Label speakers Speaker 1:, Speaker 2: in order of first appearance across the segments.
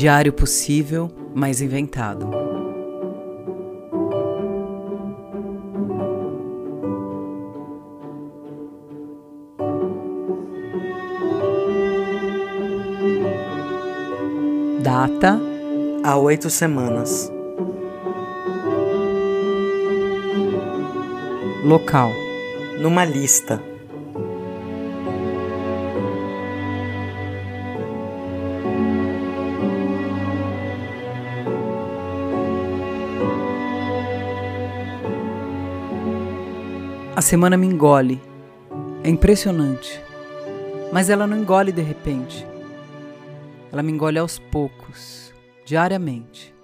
Speaker 1: Diário possível, mas inventado. Data:
Speaker 2: Há oito semanas.
Speaker 1: Local:
Speaker 2: Numa lista.
Speaker 1: A semana me engole. É impressionante. Mas ela não engole de repente. Ela me engole aos poucos, diariamente.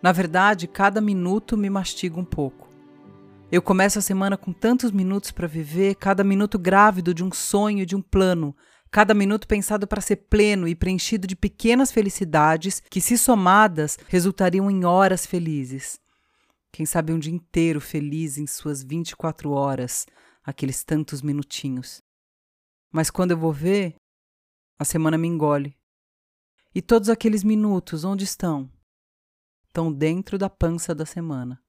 Speaker 1: Na verdade, cada minuto me mastiga um pouco. Eu começo a semana com tantos minutos para viver, cada minuto grávido de um sonho, de um plano, cada minuto pensado para ser pleno e preenchido de pequenas felicidades que, se somadas, resultariam em horas felizes. Quem sabe um dia inteiro feliz em suas 24 horas, aqueles tantos minutinhos. Mas quando eu vou ver, a semana me engole. E todos aqueles minutos, onde estão? Estão dentro da pança da semana.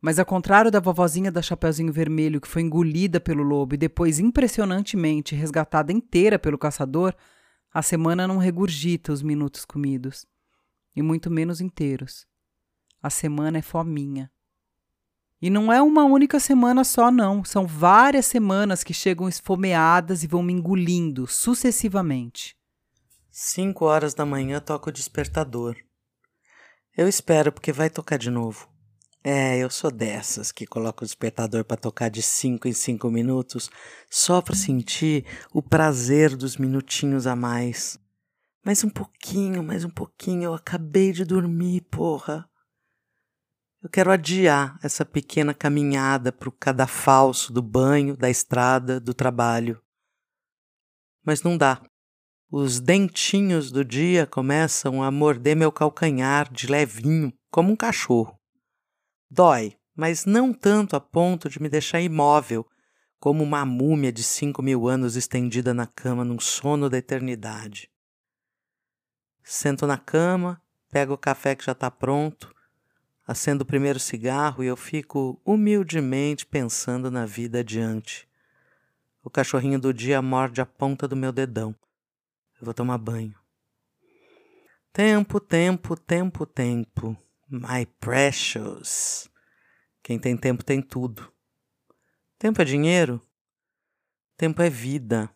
Speaker 1: Mas ao contrário da vovozinha da Chapeuzinho Vermelho, que foi engolida pelo lobo e depois impressionantemente resgatada inteira pelo caçador, a semana não regurgita os minutos comidos, e muito menos inteiros. A semana é fominha. E não é uma única semana só, não. São várias semanas que chegam esfomeadas e vão me engolindo sucessivamente.
Speaker 2: Cinco horas da manhã toca o despertador. Eu espero porque vai tocar de novo. É, eu sou dessas que coloca o despertador para tocar de cinco em cinco minutos só para sentir o prazer dos minutinhos a mais. Mais um pouquinho, mais um pouquinho, eu acabei de dormir, porra. Eu quero adiar essa pequena caminhada para o cadafalso do banho, da estrada, do trabalho. Mas não dá. Os dentinhos do dia começam a morder meu calcanhar de levinho, como um cachorro. Dói, mas não tanto a ponto de me deixar imóvel, como uma múmia de cinco mil anos estendida na cama num sono da eternidade. Sento na cama, pego o café que já está pronto, acendo o primeiro cigarro e eu fico humildemente pensando na vida adiante. O cachorrinho do dia morde a ponta do meu dedão. Eu vou tomar banho. Tempo, tempo, tempo, tempo. My precious. Quem tem tempo tem tudo. Tempo é dinheiro? Tempo é vida.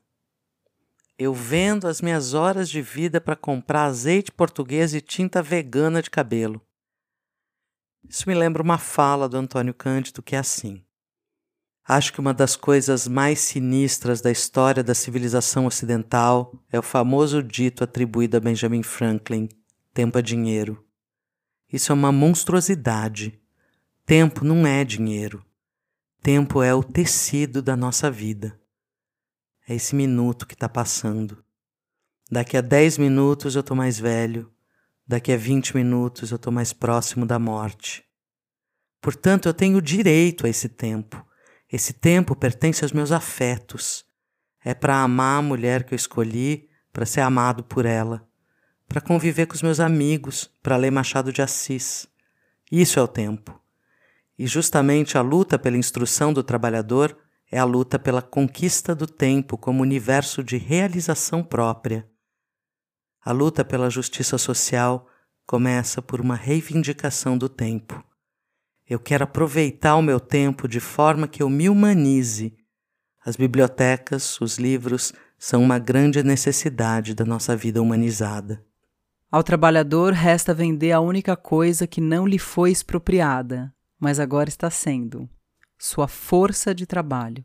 Speaker 2: Eu vendo as minhas horas de vida para comprar azeite português e tinta vegana de cabelo. Isso me lembra uma fala do Antônio Cândido que é assim: Acho que uma das coisas mais sinistras da história da civilização ocidental é o famoso dito atribuído a Benjamin Franklin: tempo é dinheiro. Isso é uma monstruosidade. Tempo não é dinheiro. Tempo é o tecido da nossa vida. É esse minuto que está passando. Daqui a 10 minutos eu estou mais velho. Daqui a 20 minutos eu estou mais próximo da morte. Portanto, eu tenho direito a esse tempo esse tempo pertence aos meus afetos. É para amar a mulher que eu escolhi, para ser amado por ela, para conviver com os meus amigos, para ler Machado de Assis. Isso é o tempo. E justamente a luta pela instrução do trabalhador é a luta pela conquista do tempo como universo de realização própria. A luta pela justiça social começa por uma reivindicação do tempo. Eu quero aproveitar o meu tempo de forma que eu me humanize. As bibliotecas, os livros, são uma grande necessidade da nossa vida humanizada.
Speaker 1: Ao trabalhador resta vender a única coisa que não lhe foi expropriada, mas agora está sendo: sua força de trabalho.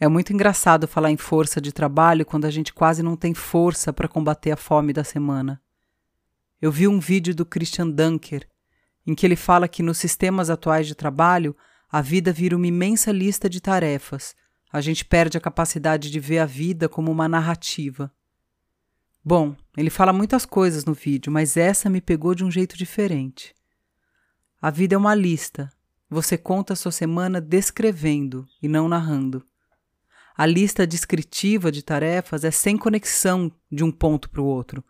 Speaker 1: É muito engraçado falar em força de trabalho quando a gente quase não tem força para combater a fome da semana. Eu vi um vídeo do Christian Dunker em que ele fala que nos sistemas atuais de trabalho a vida vira uma imensa lista de tarefas. A gente perde a capacidade de ver a vida como uma narrativa. Bom, ele fala muitas coisas no vídeo, mas essa me pegou de um jeito diferente. A vida é uma lista. Você conta a sua semana descrevendo e não narrando. A lista descritiva de tarefas é sem conexão de um ponto para o outro.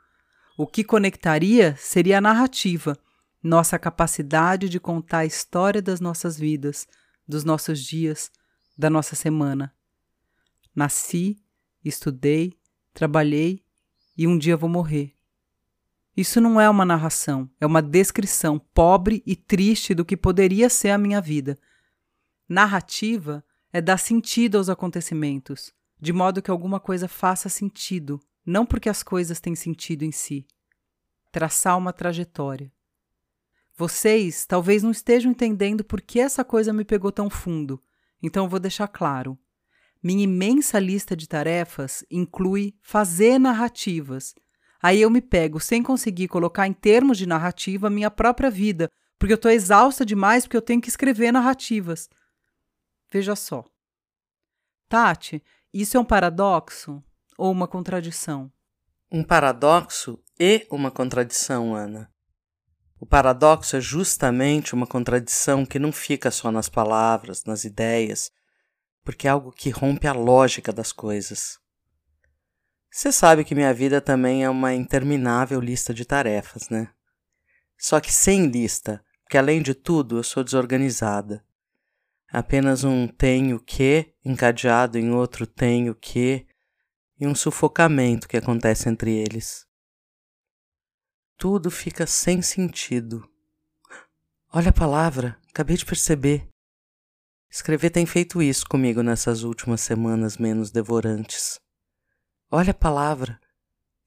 Speaker 1: O que conectaria seria a narrativa, nossa capacidade de contar a história das nossas vidas, dos nossos dias, da nossa semana. Nasci, estudei, trabalhei e um dia vou morrer. Isso não é uma narração, é uma descrição pobre e triste do que poderia ser a minha vida. Narrativa é dar sentido aos acontecimentos, de modo que alguma coisa faça sentido, não porque as coisas têm sentido em si. Traçar uma trajetória. Vocês talvez não estejam entendendo por que essa coisa me pegou tão fundo, então eu vou deixar claro. Minha imensa lista de tarefas inclui fazer narrativas Aí eu me pego sem conseguir colocar em termos de narrativa minha própria vida, porque eu estou exausta demais porque eu tenho que escrever narrativas. Veja só. Tati, isso é um paradoxo ou uma contradição?
Speaker 2: Um paradoxo e uma contradição, Ana. O paradoxo é justamente uma contradição que não fica só nas palavras, nas ideias, porque é algo que rompe a lógica das coisas. Você sabe que minha vida também é uma interminável lista de tarefas, né? Só que sem lista, porque além de tudo eu sou desorganizada. Apenas um tenho que encadeado em outro tenho que e um sufocamento que acontece entre eles. Tudo fica sem sentido. Olha a palavra, acabei de perceber. Escrever tem feito isso comigo nessas últimas semanas menos devorantes. Olha a palavra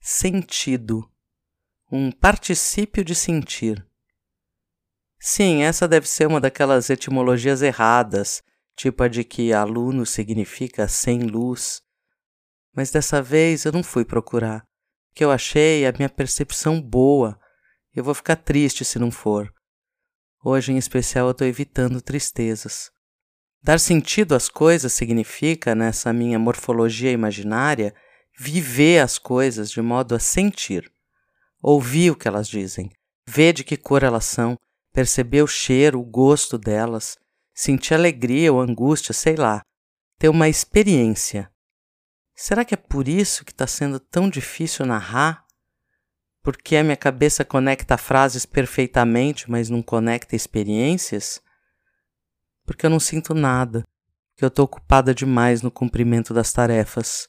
Speaker 2: sentido, um particípio de sentir. Sim, essa deve ser uma daquelas etimologias erradas, tipo a de que aluno significa sem luz. Mas dessa vez eu não fui procurar, que eu achei a minha percepção boa. Eu vou ficar triste se não for. Hoje, em especial, eu estou evitando tristezas. Dar sentido às coisas significa, nessa minha morfologia imaginária, viver as coisas de modo a sentir, ouvir o que elas dizem, ver de que cor elas são, perceber o cheiro, o gosto delas, sentir alegria ou angústia, sei lá, ter uma experiência. Será que é por isso que está sendo tão difícil narrar? Porque a minha cabeça conecta frases perfeitamente, mas não conecta experiências? Porque eu não sinto nada, porque eu estou ocupada demais no cumprimento das tarefas.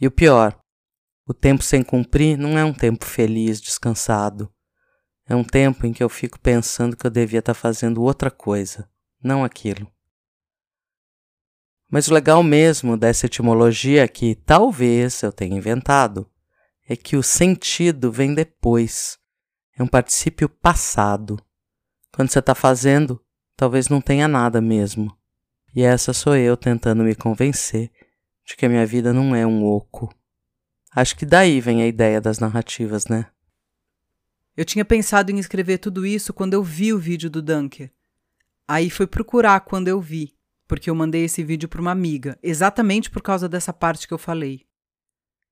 Speaker 2: E o pior, o tempo sem cumprir não é um tempo feliz, descansado. É um tempo em que eu fico pensando que eu devia estar fazendo outra coisa, não aquilo. Mas o legal mesmo dessa etimologia que talvez eu tenha inventado é que o sentido vem depois. É um particípio passado. Quando você está fazendo, talvez não tenha nada mesmo. E essa sou eu tentando me convencer de que a minha vida não é um oco. Acho que daí vem a ideia das narrativas, né?
Speaker 1: Eu tinha pensado em escrever tudo isso quando eu vi o vídeo do Dunker. Aí foi procurar quando eu vi, porque eu mandei esse vídeo para uma amiga, exatamente por causa dessa parte que eu falei.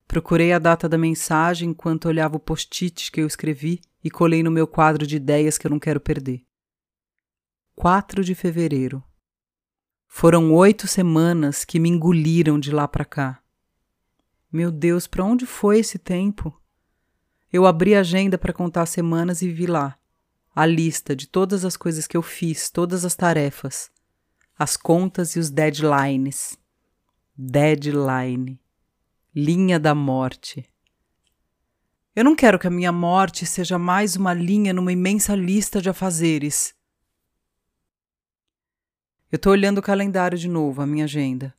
Speaker 1: Procurei a data da mensagem enquanto olhava o post-it que eu escrevi e colei no meu quadro de ideias que eu não quero perder. 4 de fevereiro. Foram oito semanas que me engoliram de lá para cá. Meu Deus, para onde foi esse tempo? Eu abri a agenda para contar semanas e vi lá a lista de todas as coisas que eu fiz, todas as tarefas, as contas e os deadlines. Deadline. Linha da morte. Eu não quero que a minha morte seja mais uma linha numa imensa lista de afazeres. Eu estou olhando o calendário de novo, a minha agenda.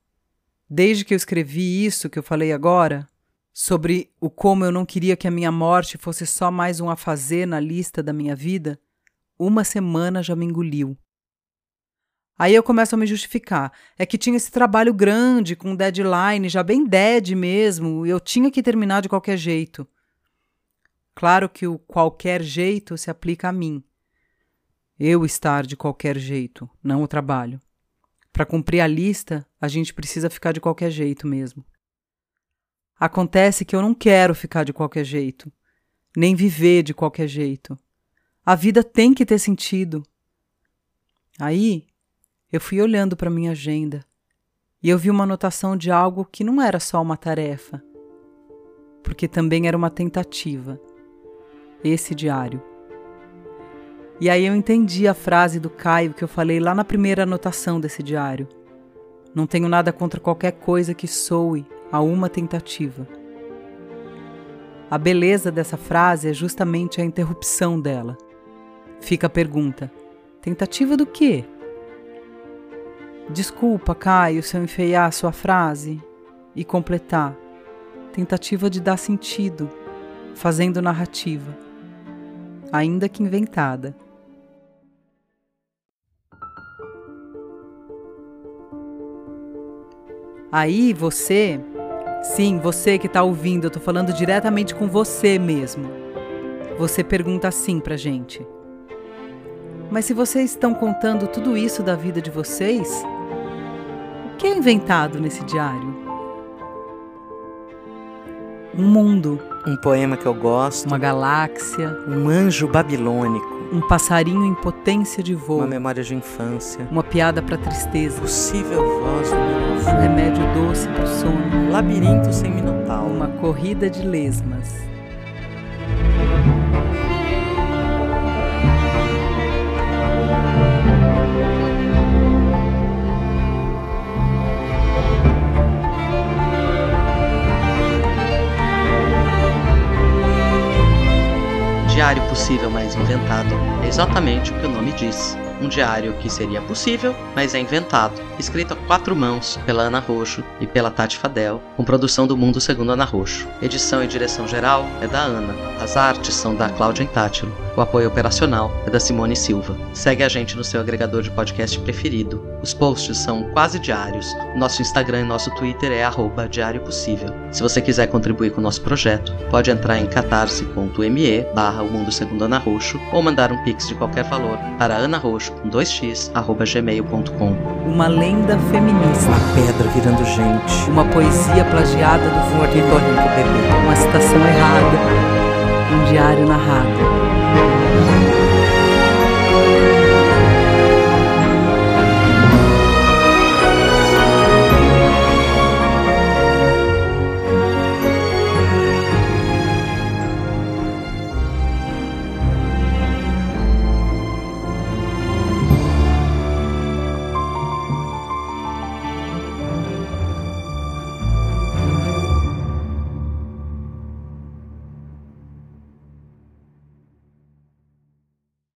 Speaker 1: Desde que eu escrevi isso que eu falei agora, sobre o como eu não queria que a minha morte fosse só mais um a fazer na lista da minha vida, uma semana já me engoliu. Aí eu começo a me justificar. É que tinha esse trabalho grande, com deadline, já bem dead mesmo, e eu tinha que terminar de qualquer jeito. Claro que o qualquer jeito se aplica a mim. Eu estar de qualquer jeito, não o trabalho. Para cumprir a lista, a gente precisa ficar de qualquer jeito mesmo. Acontece que eu não quero ficar de qualquer jeito, nem viver de qualquer jeito. A vida tem que ter sentido. Aí, eu fui olhando para minha agenda e eu vi uma anotação de algo que não era só uma tarefa, porque também era uma tentativa. esse diário. E aí eu entendi a frase do Caio que eu falei lá na primeira anotação desse diário. Não tenho nada contra qualquer coisa que soe a uma tentativa. A beleza dessa frase é justamente a interrupção dela. Fica a pergunta: tentativa do quê? Desculpa, Caio, se eu enfeiar a sua frase e completar. Tentativa de dar sentido, fazendo narrativa, ainda que inventada. Aí você, sim, você que está ouvindo, eu estou falando diretamente com você mesmo. Você pergunta assim pra gente. Mas se vocês estão contando tudo isso da vida de vocês, o que é inventado nesse diário? Um mundo.
Speaker 2: Um poema que eu gosto.
Speaker 1: Uma galáxia.
Speaker 2: Um anjo babilônico
Speaker 1: um passarinho em potência de voo,
Speaker 2: uma memória de infância,
Speaker 1: uma piada para tristeza,
Speaker 2: possível voz do
Speaker 1: um remédio doce para o sono,
Speaker 2: labirinto sem minotauro,
Speaker 1: uma corrida de lesmas.
Speaker 2: Diário possível mais inventado é exatamente o que o nome diz. Um diário que seria possível, mas é inventado, escrito a quatro mãos pela Ana Roxo e pela Tati Fadel, com produção do Mundo Segundo Ana Roxo. Edição e direção geral é da Ana. As artes são da Cláudia Intátilo. O apoio operacional é da Simone Silva. Segue a gente no seu agregador de podcast preferido. Os posts são quase diários. Nosso Instagram e nosso Twitter é arroba Diário Possível. Se você quiser contribuir com o nosso projeto, pode entrar em catarse.me barra o mundo segundo Ana Roxo ou mandar um pix de qualquer valor para anaroxo com 2x arroba gmail.com.
Speaker 1: Uma lenda feminista.
Speaker 2: Uma pedra virando gente.
Speaker 1: Uma poesia plagiada do
Speaker 2: ornitorrinco bebê.
Speaker 1: Uma citação errada. Um diário narrado.